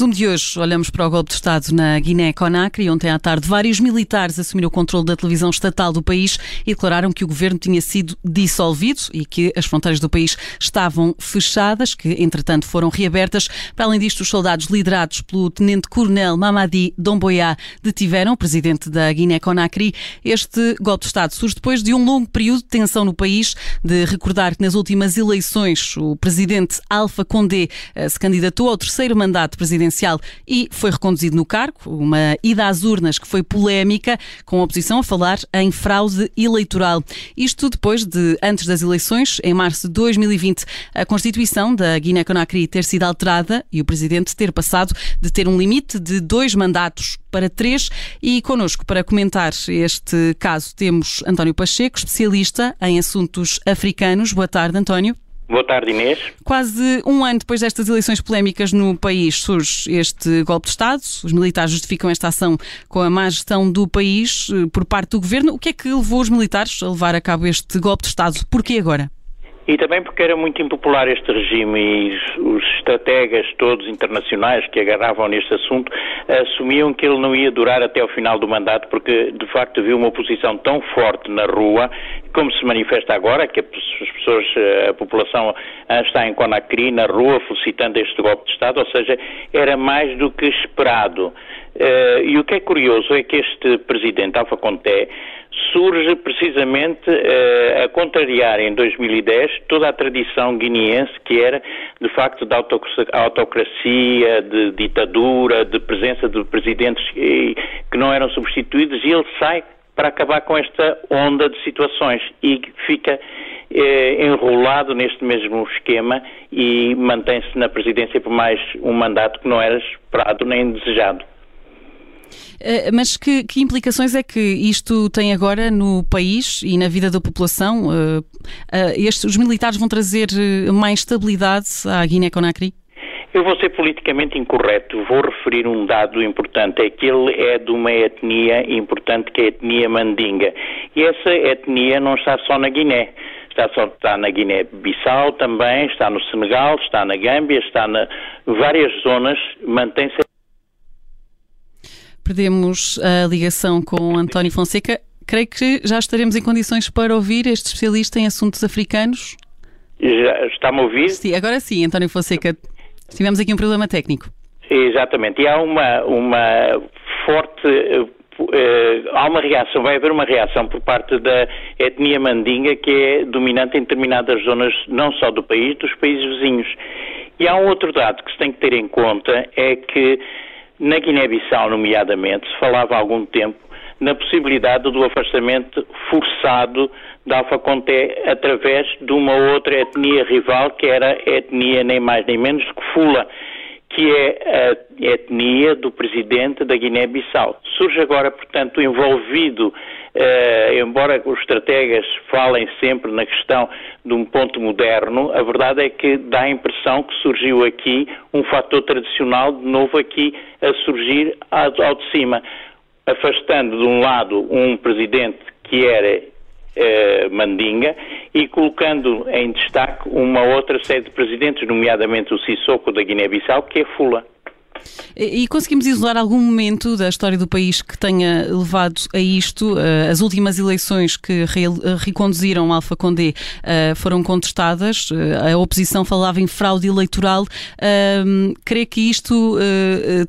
resumo de hoje, olhamos para o golpe de Estado na Guiné-Conakry. Ontem à tarde, vários militares assumiram o controle da televisão estatal do país e declararam que o governo tinha sido dissolvido e que as fronteiras do país estavam fechadas, que entretanto foram reabertas. Para além disto, os soldados liderados pelo tenente-coronel Mamadi Domboya detiveram o presidente da Guiné-Conakry. Este golpe de Estado surge depois de um longo período de tensão no país, de recordar que nas últimas eleições o presidente Alpha Condé eh, se candidatou ao terceiro mandato presidencial e foi reconduzido no cargo, uma ida às urnas que foi polémica, com a oposição a falar em fraude eleitoral. Isto depois de, antes das eleições, em março de 2020, a Constituição da Guiné-Conakry ter sido alterada e o presidente ter passado de ter um limite de dois mandatos para três. E connosco, para comentar este caso, temos António Pacheco, especialista em assuntos africanos. Boa tarde, António. Boa tarde, Inês. Quase um ano depois destas eleições polémicas no país surge este golpe de Estado. Os militares justificam esta ação com a má gestão do país eh, por parte do governo. O que é que levou os militares a levar a cabo este golpe de Estado? Porquê agora? E também porque era muito impopular este regime e os estrategas todos internacionais que agarravam neste assunto assumiam que ele não ia durar até o final do mandato porque de facto havia uma oposição tão forte na rua como se manifesta agora, que as pessoas, a população está em Conakry, na rua, felicitando este golpe de Estado, ou seja, era mais do que esperado. Uh, e o que é curioso é que este presidente Alfa Conté surge precisamente uh, a contrariar em 2010 toda a tradição guineense que era de facto de autocracia, de ditadura, de presença de presidentes que não eram substituídos e ele sai para acabar com esta onda de situações e fica eh, enrolado neste mesmo esquema e mantém-se na presidência por mais um mandato que não era esperado nem desejado. Eh, mas que, que, implicações é que isto tem agora no país e na vida da população? Uh, uh, estes, os militares vão trazer mais estabilidade à Guiné-Conakry? Eu vou ser politicamente incorreto, vou referir um dado importante, é que ele é de uma etnia importante que é a etnia mandinga. E essa etnia não está só na Guiné. Está, só, está na Guiné-Bissau também, está no Senegal, está na Gâmbia, está em várias zonas, mantém-se Perdemos a ligação com António Fonseca. Creio que já estaremos em condições para ouvir este especialista em assuntos africanos. Está-me a ouvir? Sim, agora sim, António Fonseca. Tivemos aqui um problema técnico. Exatamente. E há uma, uma forte. Uh, há uma reação, vai haver uma reação por parte da etnia mandinga que é dominante em determinadas zonas, não só do país, dos países vizinhos. E há um outro dado que se tem que ter em conta, é que na Guiné-Bissau, nomeadamente, se falava há algum tempo na possibilidade do afastamento forçado da Alfa Conté através de uma outra etnia rival, que era a etnia nem mais nem menos que Fula, que é a etnia do presidente da Guiné-Bissau. Surge agora, portanto, envolvido Uh, embora os estrategas falem sempre na questão de um ponto moderno, a verdade é que dá a impressão que surgiu aqui um fator tradicional de novo aqui a surgir ao de cima, afastando de um lado um presidente que era uh, Mandinga e colocando em destaque uma outra série de presidentes, nomeadamente o Sissoko da Guiné-Bissau, que é Fula. E conseguimos isolar algum momento da história do país que tenha levado a isto? Eh, as últimas eleições que reconduziram Alfa Condé eh, foram contestadas, eh, a oposição falava em fraude eleitoral. Crê que isto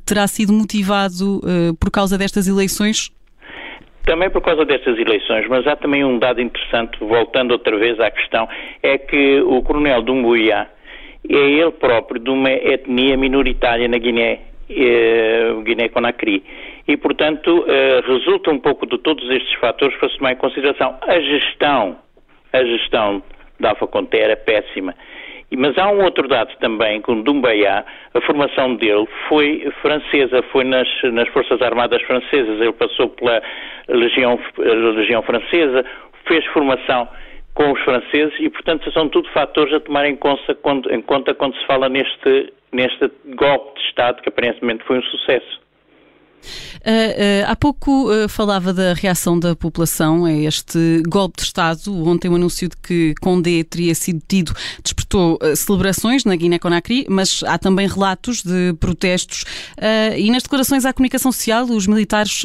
terá sido motivado por causa destas eleições? Também por causa destas eleições, mas há também um dado interessante, voltando outra vez à questão, é que o coronel Dumbuya, é ele próprio de uma etnia minoritária na Guiné, eh, Guiné-Conakry. E, portanto, eh, resulta um pouco de todos estes fatores para se tomar em consideração. A gestão, a gestão da Alfa Conté era péssima. Mas há um outro dado também, com Dumbayá, a formação dele foi francesa, foi nas, nas Forças Armadas Francesas, ele passou pela Legião, Legião Francesa, fez formação com os franceses e, portanto, são tudo fatores a tomar em conta quando, em conta quando se fala neste, neste golpe de Estado que aparentemente foi um sucesso. Uh, uh, há pouco uh, falava da reação da população a este golpe de Estado. Ontem o anúncio de que Condé teria sido tido despertou celebrações na Guiné-Conakry, mas há também relatos de protestos e nas declarações à comunicação social os militares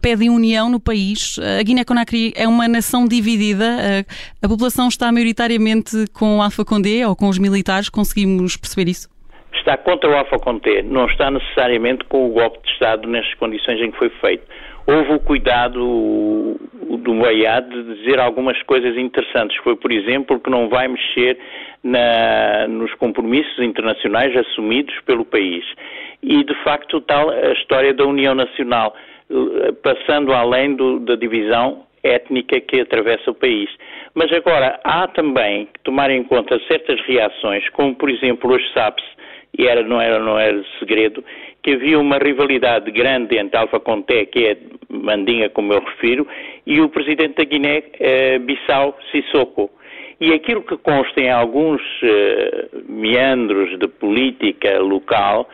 pedem união no país. A Guiné-Conakry é uma nação dividida. a população está maioritariamente com Alfa Condé ou com os militares. Conseguimos perceber isso? Está contra o Alfa Conté, não está necessariamente com o golpe de Estado nestas condições em que foi feito. Houve o cuidado do Moiá de dizer algumas coisas interessantes. Foi, por exemplo, que não vai mexer na, nos compromissos internacionais assumidos pelo país. E, de facto, tal a história da União Nacional, eh, passando além do, da divisão étnica que atravessa o país. Mas agora, há também que tomar em conta certas reações, como, por exemplo, hoje sabe-se e era, não, era, não era segredo, que havia uma rivalidade grande entre Alfa Conté, que é Mandinga, como eu refiro, e o presidente da Guiné-Bissau, eh, Sissoko. E aquilo que consta em alguns eh, meandros de política local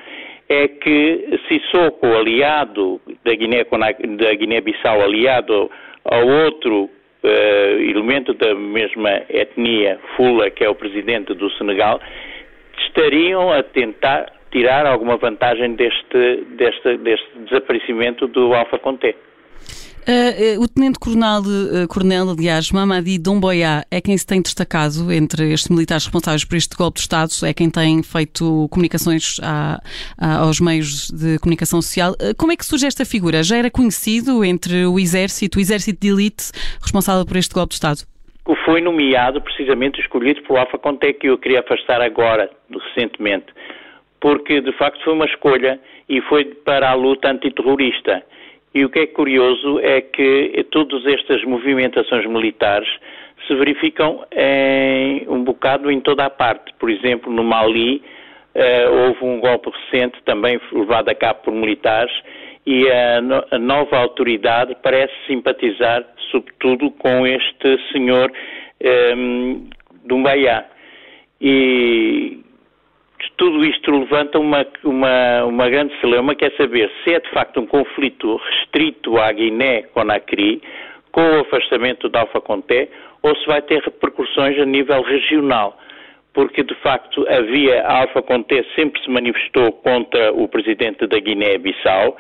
é que Sissoko, aliado da Guiné-Bissau, Guiné aliado ao outro eh, elemento da mesma etnia, Fula, que é o presidente do Senegal, estariam a tentar tirar alguma vantagem deste, deste, deste desaparecimento do Alfa Conté. Uh, uh, o Tenente-Coronel, uh, Coronel, aliás, Mamadi Domboya, é quem se tem destacado entre estes militares responsáveis por este golpe de Estado, é quem tem feito comunicações aos meios de comunicação social. como é que surge esta figura? Já era conhecido entre o Exército, o Exército de Elite, responsável por este golpe de Estado? Foi nomeado, precisamente escolhido pelo Alfa Conté, que eu queria afastar agora, recentemente, porque de facto foi uma escolha e foi para a luta antiterrorista. E o que é curioso é que todas estas movimentações militares se verificam em, um bocado em toda a parte. Por exemplo, no Mali uh, houve um golpe recente, também levado a cabo por militares, e a, no, a nova autoridade parece simpatizar sobretudo com este senhor um, ehm, Mbaiá. E tudo isto levanta uma, uma, uma grande celeuma, que é saber se é de facto um conflito restrito à Guiné-Conakry, com o afastamento da Alfa Conté, ou se vai ter repercussões a nível regional. Porque, de facto, havia, a Alfa Conté sempre se manifestou contra o presidente da Guiné-Bissau,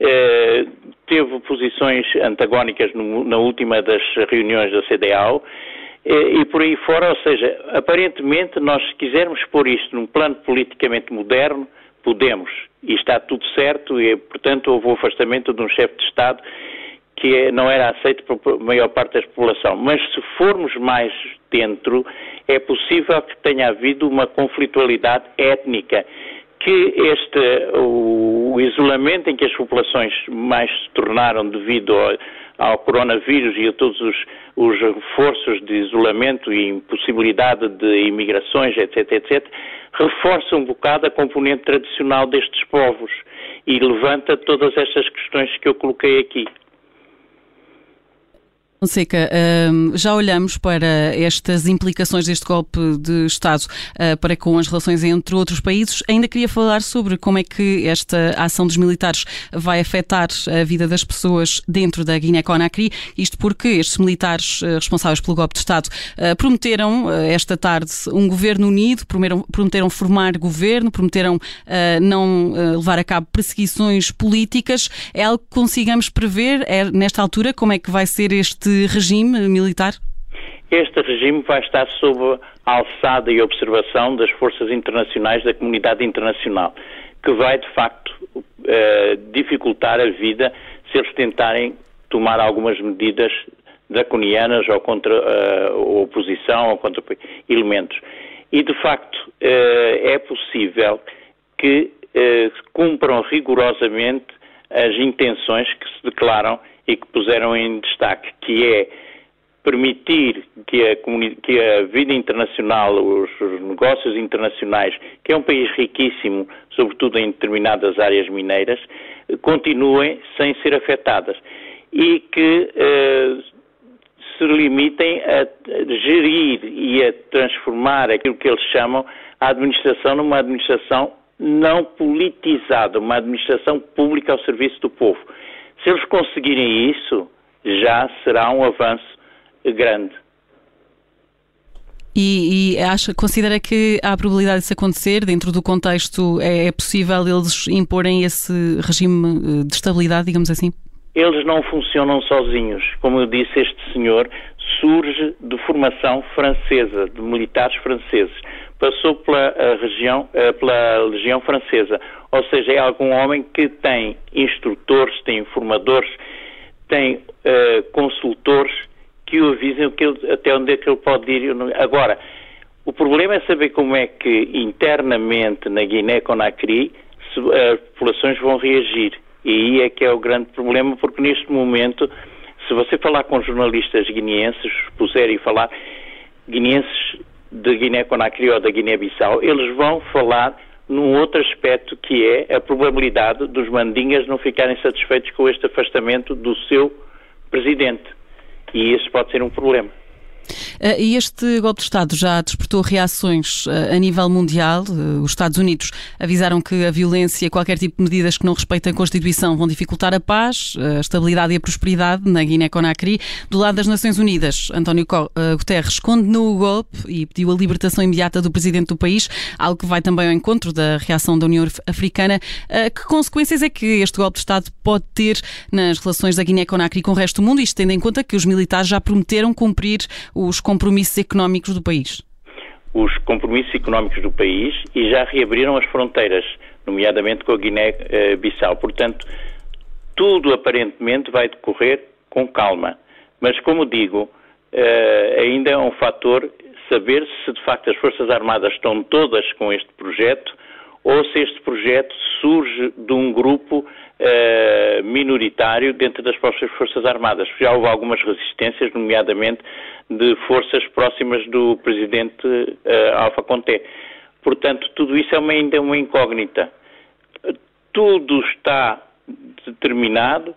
eh, teve posições antagónicas no, na última das reuniões da CDAO e, e por aí fora, ou seja, aparentemente nós se quisermos pôr isto num plano politicamente moderno, podemos, e está tudo certo, e portanto houve o afastamento de um chefe de Estado que não era aceito por maior parte da população. Mas se formos mais dentro, é possível que tenha havido uma conflitualidade étnica que este, o, isolamento em que as populações mais se tornaram devido ao, ao coronavírus e a todos os, os, reforços de isolamento e impossibilidade de imigrações, etc., etc., reforça um bocado a componente tradicional destes povos e levanta todas estas questões que eu coloquei aqui. Fonseca, já olhamos para estas implicações deste golpe de Estado ah, para com as relações entre outros países. Ainda queria falar sobre como é que esta ação dos militares vai afetar a vida das pessoas dentro da Guiné-Conakry. Isto porque estes militares ah, responsáveis pelo golpe de Estado ah, prometeram esta tarde um governo unido, prometeram formar governo, prometeram não levar a cabo perseguições políticas. É algo que consigamos prever é, nesta altura como é que vai ser este regime militar? Este regime vai estar sob a alçada e observação das forças internacionais da comunidade internacional, que vai de facto uh, dificultar a vida se eles tentarem tomar algumas medidas draconianas ou contra a oposição ou contra elementos. E de facto uh, é possível que cumpram rigorosamente as intenções que se declaram e que puseram em destaque, que é permitir que a, que a vida internacional, os, os, negócios internacionais, que é um país riquíssimo, sobretudo em determinadas áreas mineiras, continuem sem ser afetadas e que eh, se limitem a gerir e a transformar aquilo que eles chamam a administração numa administração não politizada, uma administração pública ao serviço do povo. Se eles conseguirem isso, já será um avanço grande. E, e, acha, considera que há a probabilidade disso acontecer? Dentro do contexto, é, é possível eles imporem esse regime eh, de estabilidade, digamos assim? Eles não funcionam sozinhos. Como eu disse, este senhor surge de formação francesa, de militares franceses. Passou pela região, eh, pela legião francesa. Ou seja, é algum homem que tem instrutores, tem informadores, tem uh, consultores que o avisem que ele, até onde é que ele pode ir. Agora, o problema é saber como é que internamente na Guiné-Conakry as populações vão reagir. E aí é que é o grande problema, porque neste momento, se você falar com jornalistas guineenses, puserem falar guineenses de Guiné-Conakry ou da Guiné-Bissau, eles vão falar num outro aspecto que é a probabilidade dos mandingas não ficarem satisfeitos com este afastamento do seu presidente. E isso pode ser um problema. Eh, este golpe de Estado já despertou reações eh, a nível mundial. Eh, os Estados Unidos avisaram que a violência e qualquer tipo de medidas que não respeitem a Constituição vão dificultar a paz, a estabilidade e a prosperidade na Guiné-Conakry. Do lado das Nações Unidas, António Guterres condenou o golpe e pediu a libertação imediata do presidente do país, algo que vai também ao encontro da reação da União Africana. Que consequências é que este golpe de Estado pode ter nas relações da Guiné-Conakry com o resto do mundo, isto tendo em conta que os militares já prometeram cumprir os compromissos económicos do país? Os compromissos económicos do país e já reabriram as fronteiras, nomeadamente com a Guiné-Bissau. Portanto, tudo aparentemente vai decorrer com calma. Mas, como digo, eh, ainda é um fator saber se de facto as Forças Armadas estão todas com este projeto ou se este projeto surge de um grupo eh, minoritário dentro das próprias Forças Armadas. Já houve algumas resistências, nomeadamente de forças próximas do presidente uh, Alfa Conté. Portanto, tudo isso é uma, ainda uma incógnita. Tudo está determinado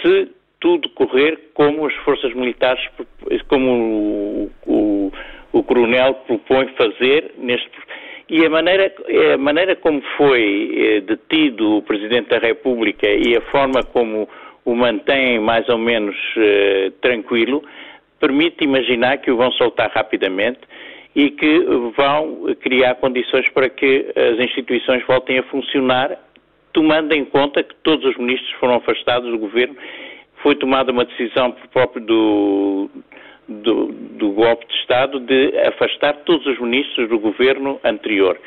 se tudo correr como as forças militares, como o, o, o coronel propõe fazer neste e a maneira, a maneira como foi eh, detido o Presidente da República e a forma como o mantém mais ou menos eh, tranquilo permite imaginar que o vão soltar rapidamente e que vão criar condições para que as instituições voltem a funcionar, tomando em conta que todos os ministros foram afastados do governo. Foi tomada uma decisão por próprio do, do, do golpe de Estado de afastar todos os ministros do governo anterior.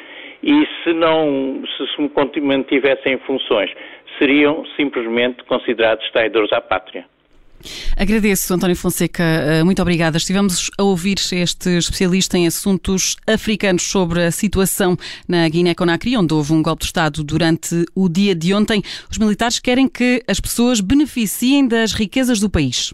E se não se, se mantivessem em funções, seriam simplesmente considerados traidores à pátria. Agradeço, António Fonseca, eh, muito obrigada. Estivemos a ouvir este especialista em assuntos africanos sobre a situação na Guiné-Conakry, onde houve um golpe de Estado durante o dia de ontem. Os militares querem que as pessoas beneficiem das riquezas do país.